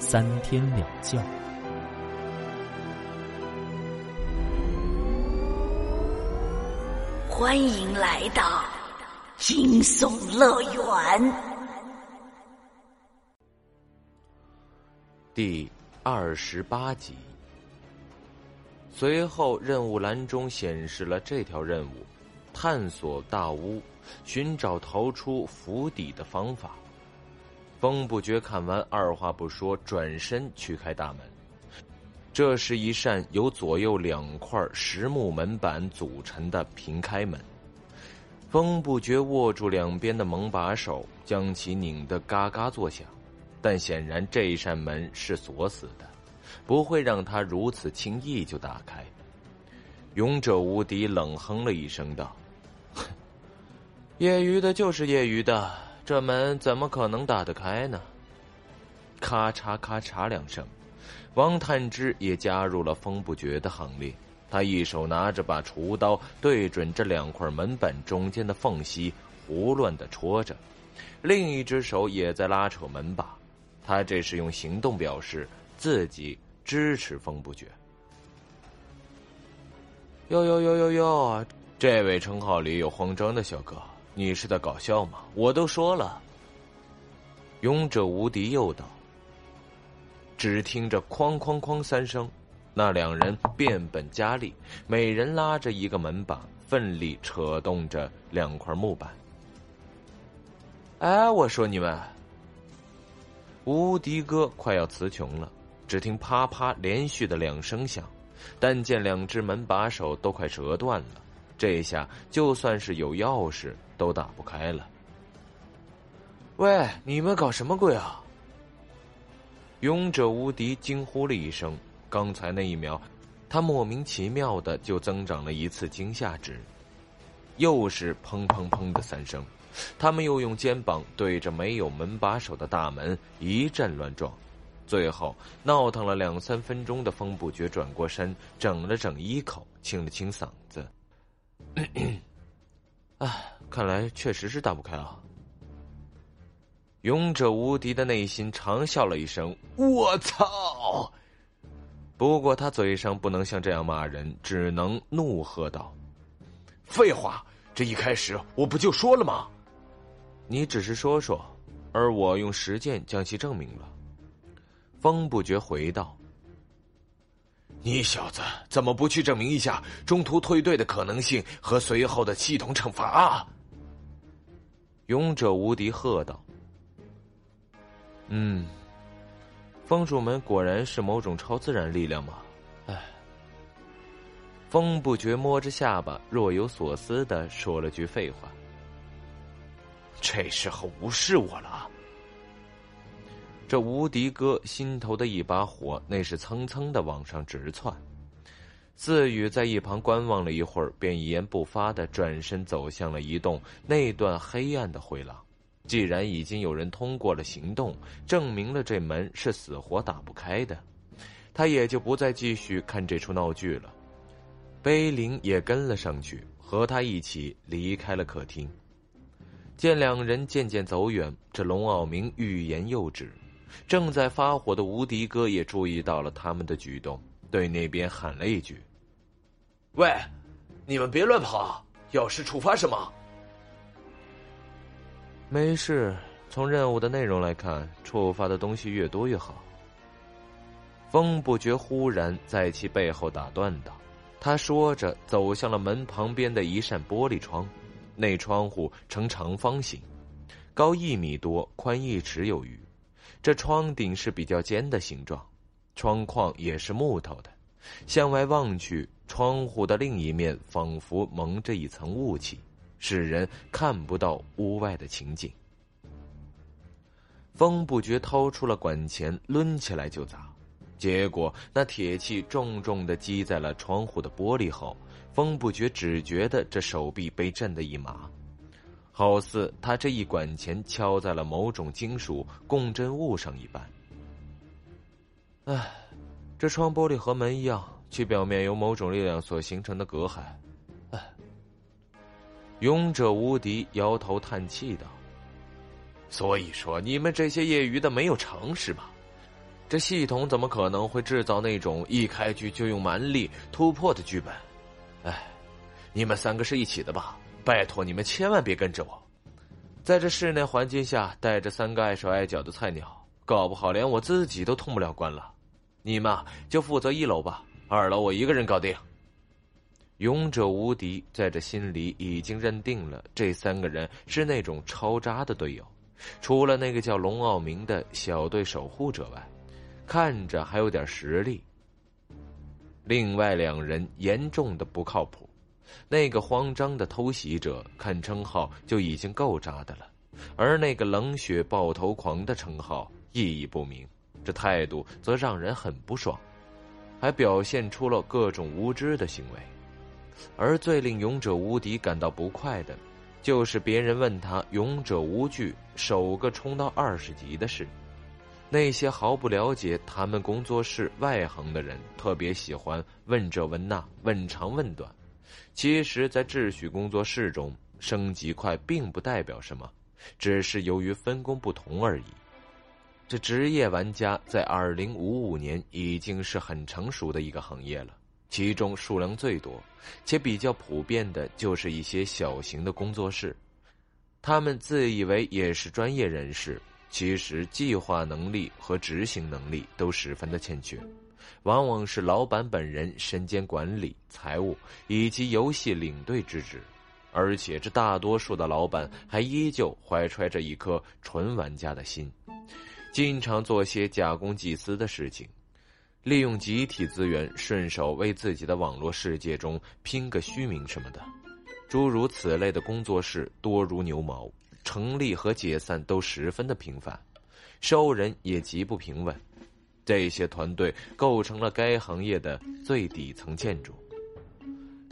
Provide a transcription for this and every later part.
三天两觉。欢迎来到惊悚乐园。第二十八集。随后，任务栏中显示了这条任务：探索大屋，寻找逃出府邸的方法。风不觉看完，二话不说，转身去开大门。这是一扇由左右两块实木门板组成的平开门。风不觉握住两边的门把手，将其拧得嘎嘎作响，但显然这一扇门是锁死的。不会让他如此轻易就打开。勇者无敌冷哼了一声道：“ 业余的就是业余的，这门怎么可能打得开呢？”咔嚓咔嚓两声，王探之也加入了风不绝的行列。他一手拿着把厨刀，对准这两块门板中间的缝隙胡乱的戳着，另一只手也在拉扯门把。他这是用行动表示。自己支持风不绝。哟哟哟哟哟！这位称号里有慌张的小哥，你是在搞笑吗？我都说了。勇者无敌又道。只听着哐哐哐三声，那两人变本加厉，每人拉着一个门把，奋力扯动着两块木板。哎，我说你们，无敌哥快要词穷了。只听啪啪连续的两声响，但见两只门把手都快折断了，这下就算是有钥匙都打不开了。喂，你们搞什么鬼啊！勇者无敌惊呼了一声，刚才那一秒，他莫名其妙的就增长了一次惊吓值。又是砰砰砰的三声，他们又用肩膀对着没有门把手的大门一阵乱撞。最后闹腾了两三分钟的风不觉转过身，整了整衣口，清了清嗓子。哎，看来确实是打不开啊！勇者无敌的内心长笑了一声：“我操！”不过他嘴上不能像这样骂人，只能怒喝道：“废话！这一开始我不就说了吗？你只是说说，而我用实践将其证明了。”风不觉回道：“你小子怎么不去证明一下中途退队的可能性和随后的系统惩罚啊？”勇者无敌喝道：“嗯，风主门果然是某种超自然力量吗？”哎，风不觉摸着下巴，若有所思的说了句废话：“这时候无视我了。”这无敌哥心头的一把火，那是蹭蹭的往上直窜。四宇在一旁观望了一会儿，便一言不发的转身走向了一栋那段黑暗的回廊。既然已经有人通过了行动，证明了这门是死活打不开的，他也就不再继续看这出闹剧了。碑林也跟了上去，和他一起离开了客厅。见两人渐渐走远，这龙傲明欲言又止。正在发火的无敌哥也注意到了他们的举动，对那边喊了一句：“喂，你们别乱跑！要是触发什么？”“没事，从任务的内容来看，触发的东西越多越好。”风不觉忽然在其背后打断道，他说着走向了门旁边的一扇玻璃窗，那窗户呈长方形，高一米多，宽一尺有余。这窗顶是比较尖的形状，窗框也是木头的。向外望去，窗户的另一面仿佛蒙着一层雾气，使人看不到屋外的情景。风不觉掏出了管钳，抡起来就砸。结果那铁器重重的击在了窗户的玻璃后，风不觉只觉得这手臂被震得一麻，好似他这一管钳敲在了某种金属共振物上一般。唉，这窗玻璃和门一样，其表面有某种力量所形成的隔阂。唉，勇者无敌摇头叹气道：“所以说，你们这些业余的没有常识吧？”这系统怎么可能会制造那种一开局就用蛮力突破的剧本？哎，你们三个是一起的吧？拜托你们千万别跟着我，在这室内环境下带着三个碍手碍脚的菜鸟，搞不好连我自己都通不了关了。你们就负责一楼吧，二楼我一个人搞定。勇者无敌在这心里已经认定了这三个人是那种超渣的队友，除了那个叫龙傲明的小队守护者外。看着还有点实力。另外两人严重的不靠谱，那个慌张的偷袭者看称号就已经够渣的了，而那个冷血爆头狂的称号意义不明，这态度则让人很不爽，还表现出了各种无知的行为。而最令勇者无敌感到不快的，就是别人问他勇者无惧首个冲到二十级的事。那些毫不了解他们工作室外行的人，特别喜欢问这问那，问长问短。其实，在秩序工作室中，升级快并不代表什么，只是由于分工不同而已。这职业玩家在二零五五年已经是很成熟的一个行业了，其中数量最多且比较普遍的就是一些小型的工作室，他们自以为也是专业人士。其实，计划能力和执行能力都十分的欠缺，往往是老板本人身兼管理、财务以及游戏领队之职，而且这大多数的老板还依旧怀揣着一颗纯玩家的心，经常做些假公济私的事情，利用集体资源，顺手为自己的网络世界中拼个虚名什么的，诸如此类的工作室多如牛毛。成立和解散都十分的频繁，收人也极不平稳。这些团队构成了该行业的最底层建筑。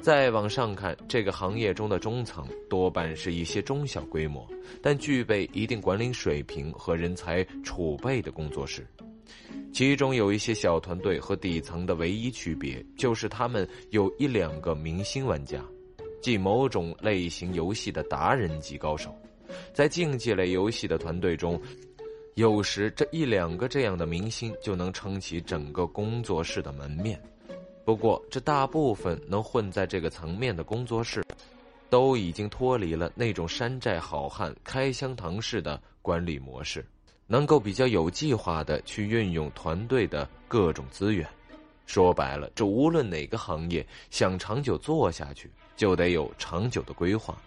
再往上看，这个行业中的中层多半是一些中小规模，但具备一定管理水平和人才储备的工作室。其中有一些小团队和底层的唯一区别，就是他们有一两个明星玩家，即某种类型游戏的达人级高手。在竞技类游戏的团队中，有时这一两个这样的明星就能撑起整个工作室的门面。不过，这大部分能混在这个层面的工作室，都已经脱离了那种山寨好汉开箱堂式的管理模式，能够比较有计划的去运用团队的各种资源。说白了，这无论哪个行业想长久做下去，就得有长久的规划。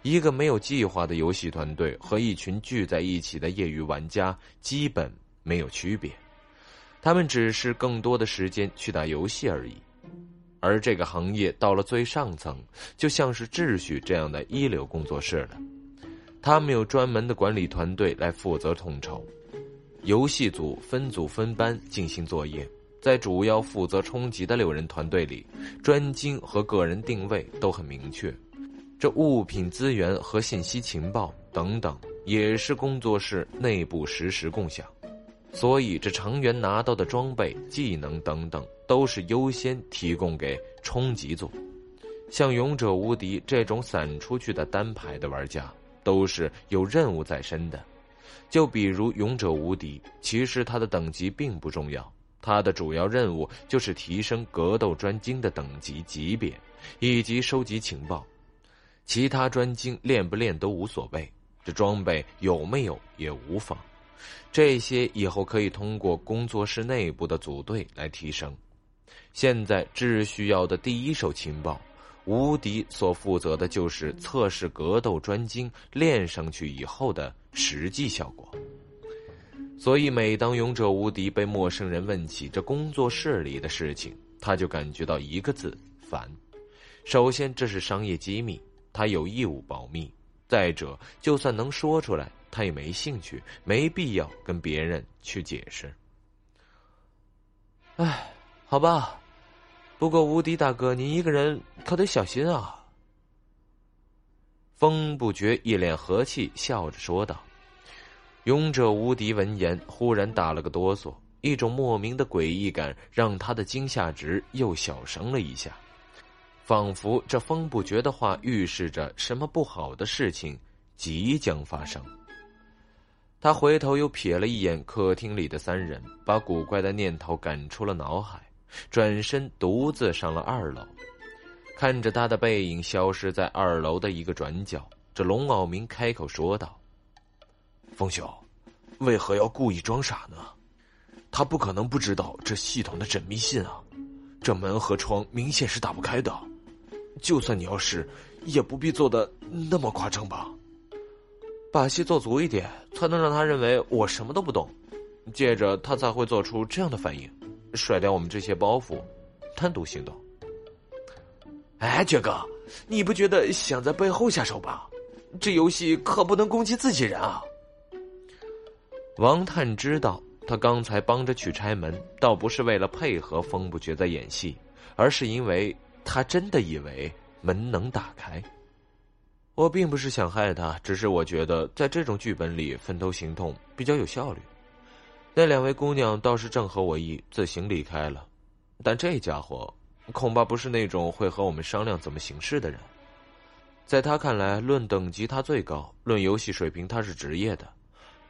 一个没有计划的游戏团队和一群聚在一起的业余玩家基本没有区别，他们只是更多的时间去打游戏而已。而这个行业到了最上层，就像是秩序这样的一流工作室了，他们有专门的管理团队来负责统筹，游戏组分组分班进行作业，在主要负责冲击的六人团队里，专精和个人定位都很明确。这物品资源和信息情报等等，也是工作室内部实时共享，所以这成员拿到的装备、技能等等，都是优先提供给冲击组。像勇者无敌这种散出去的单排的玩家，都是有任务在身的。就比如勇者无敌，其实他的等级并不重要，他的主要任务就是提升格斗专精的等级级别，以及收集情报。其他专精练不练都无所谓，这装备有没有也无妨，这些以后可以通过工作室内部的组队来提升。现在只需要的第一手情报，无敌所负责的就是测试格斗专精练上去以后的实际效果。所以，每当勇者无敌被陌生人问起这工作室里的事情，他就感觉到一个字：烦。首先，这是商业机密。他有义务保密。再者，就算能说出来，他也没兴趣，没必要跟别人去解释。哎，好吧，不过无敌大哥，你一个人可得小心啊。风不觉一脸和气，笑着说道。勇者无敌闻言，忽然打了个哆嗦，一种莫名的诡异感让他的惊吓值又小升了一下，仿佛这风不觉的话预示着什么不好的事情即将发生。他回头又瞥了一眼客厅里的三人，把古怪的念头赶出了脑海，转身独自上了二楼。看着他的背影消失在二楼的一个转角，这龙傲明开口说道：“风兄，为何要故意装傻呢？他不可能不知道这系统的缜密性啊！这门和窗明显是打不开的，就算你要试，也不必做的那么夸张吧。”把戏做足一点，才能让他认为我什么都不懂，接着他才会做出这样的反应，甩掉我们这些包袱，单独行动。哎，爵哥，你不觉得想在背后下手吧？这游戏可不能攻击自己人啊！王探知道，他刚才帮着去拆门，倒不是为了配合风不觉在演戏，而是因为他真的以为门能打开。我并不是想害他，只是我觉得在这种剧本里分头行动比较有效率。那两位姑娘倒是正合我意，自行离开了。但这家伙恐怕不是那种会和我们商量怎么行事的人。在他看来，论等级他最高，论游戏水平他是职业的，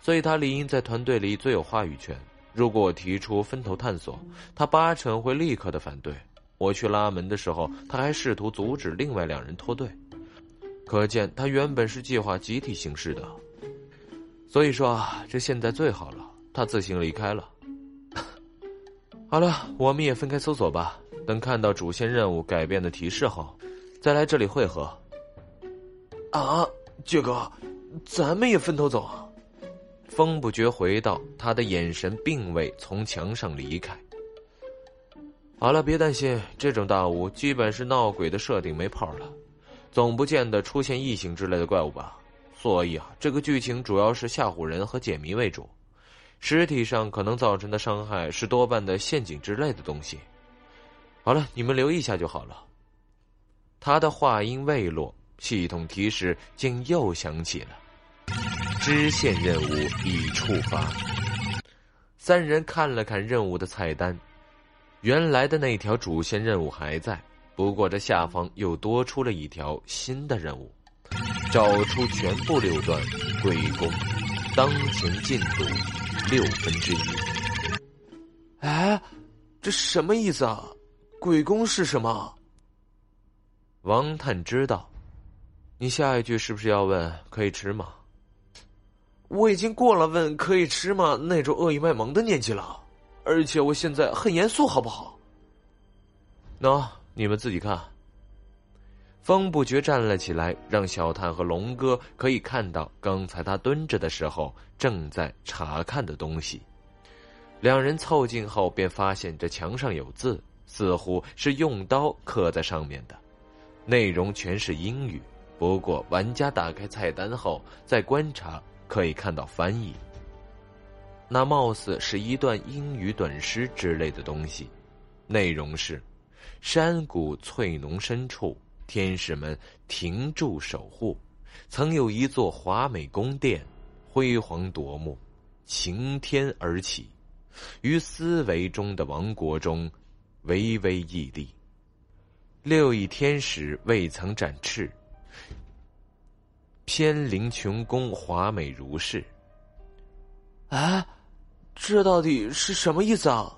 所以他理应在团队里最有话语权。如果我提出分头探索，他八成会立刻的反对。我去拉门的时候，他还试图阻止另外两人脱队。可见他原本是计划集体行事的，所以说啊，这现在最好了，他自行离开了。好了，我们也分开搜索吧。等看到主线任务改变的提示后，再来这里汇合。啊，杰哥，咱们也分头走。风不觉回到，他的眼神并未从墙上离开。好了，别担心，这种大屋基本是闹鬼的设定没泡了。总不见得出现异形之类的怪物吧，所以啊，这个剧情主要是吓唬人和解谜为主，实体上可能造成的伤害是多半的陷阱之类的东西。好了，你们留意一下就好了。他的话音未落，系统提示竟又响起了，支线任务已触发。三人看了看任务的菜单，原来的那条主线任务还在。不过，这下方又多出了一条新的任务：找出全部六段鬼宫，当前进度六分之一。哎，这什么意思啊？鬼宫是什么？王探知道。你下一句是不是要问可以吃吗？我已经过了问可以吃吗那种恶意卖萌的年纪了，而且我现在很严肃，好不好？喏。你们自己看。风不觉站了起来，让小探和龙哥可以看到刚才他蹲着的时候正在查看的东西。两人凑近后，便发现这墙上有字，似乎是用刀刻在上面的，内容全是英语。不过，玩家打开菜单后再观察，可以看到翻译。那貌似是一段英语短诗之类的东西，内容是。山谷翠浓深处，天使们停驻守护。曾有一座华美宫殿，辉煌夺目，擎天而起，于思维中的王国中，巍巍屹立。六翼天使未曾展翅，偏临琼宫，华美如是。啊，这到底是什么意思啊？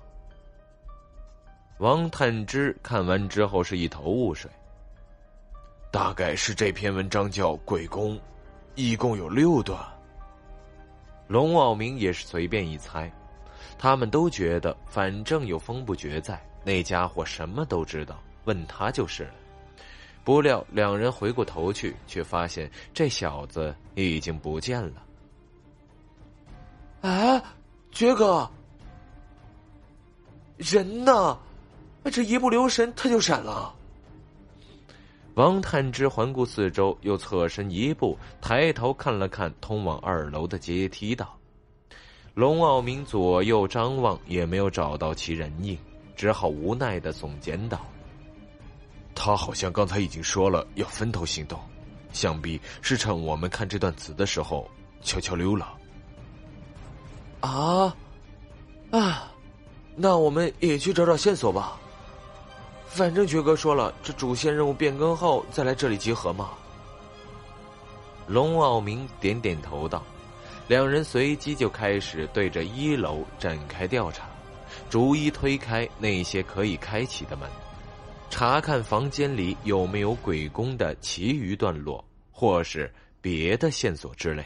王探之看完之后是一头雾水。大概是这篇文章叫《鬼宫》，一共有六段。龙傲明也是随便一猜，他们都觉得反正有风不绝在，那家伙什么都知道，问他就是了。不料两人回过头去，却发现这小子已经不见了。哎，爵哥，人呢？这一不留神，他就闪了。王探之环顾四周，又侧身一步，抬头看了看通往二楼的阶梯道。龙傲明左右张望，也没有找到其人影，只好无奈的耸肩道：“他好像刚才已经说了要分头行动，想必是趁我们看这段词的时候悄悄溜了。”啊，啊，那我们也去找找线索吧。反正爵哥说了，这主线任务变更后再来这里集合嘛。龙傲明点点头道，两人随即就开始对着一楼展开调查，逐一推开那些可以开启的门，查看房间里有没有鬼宫的其余段落，或是别的线索之类。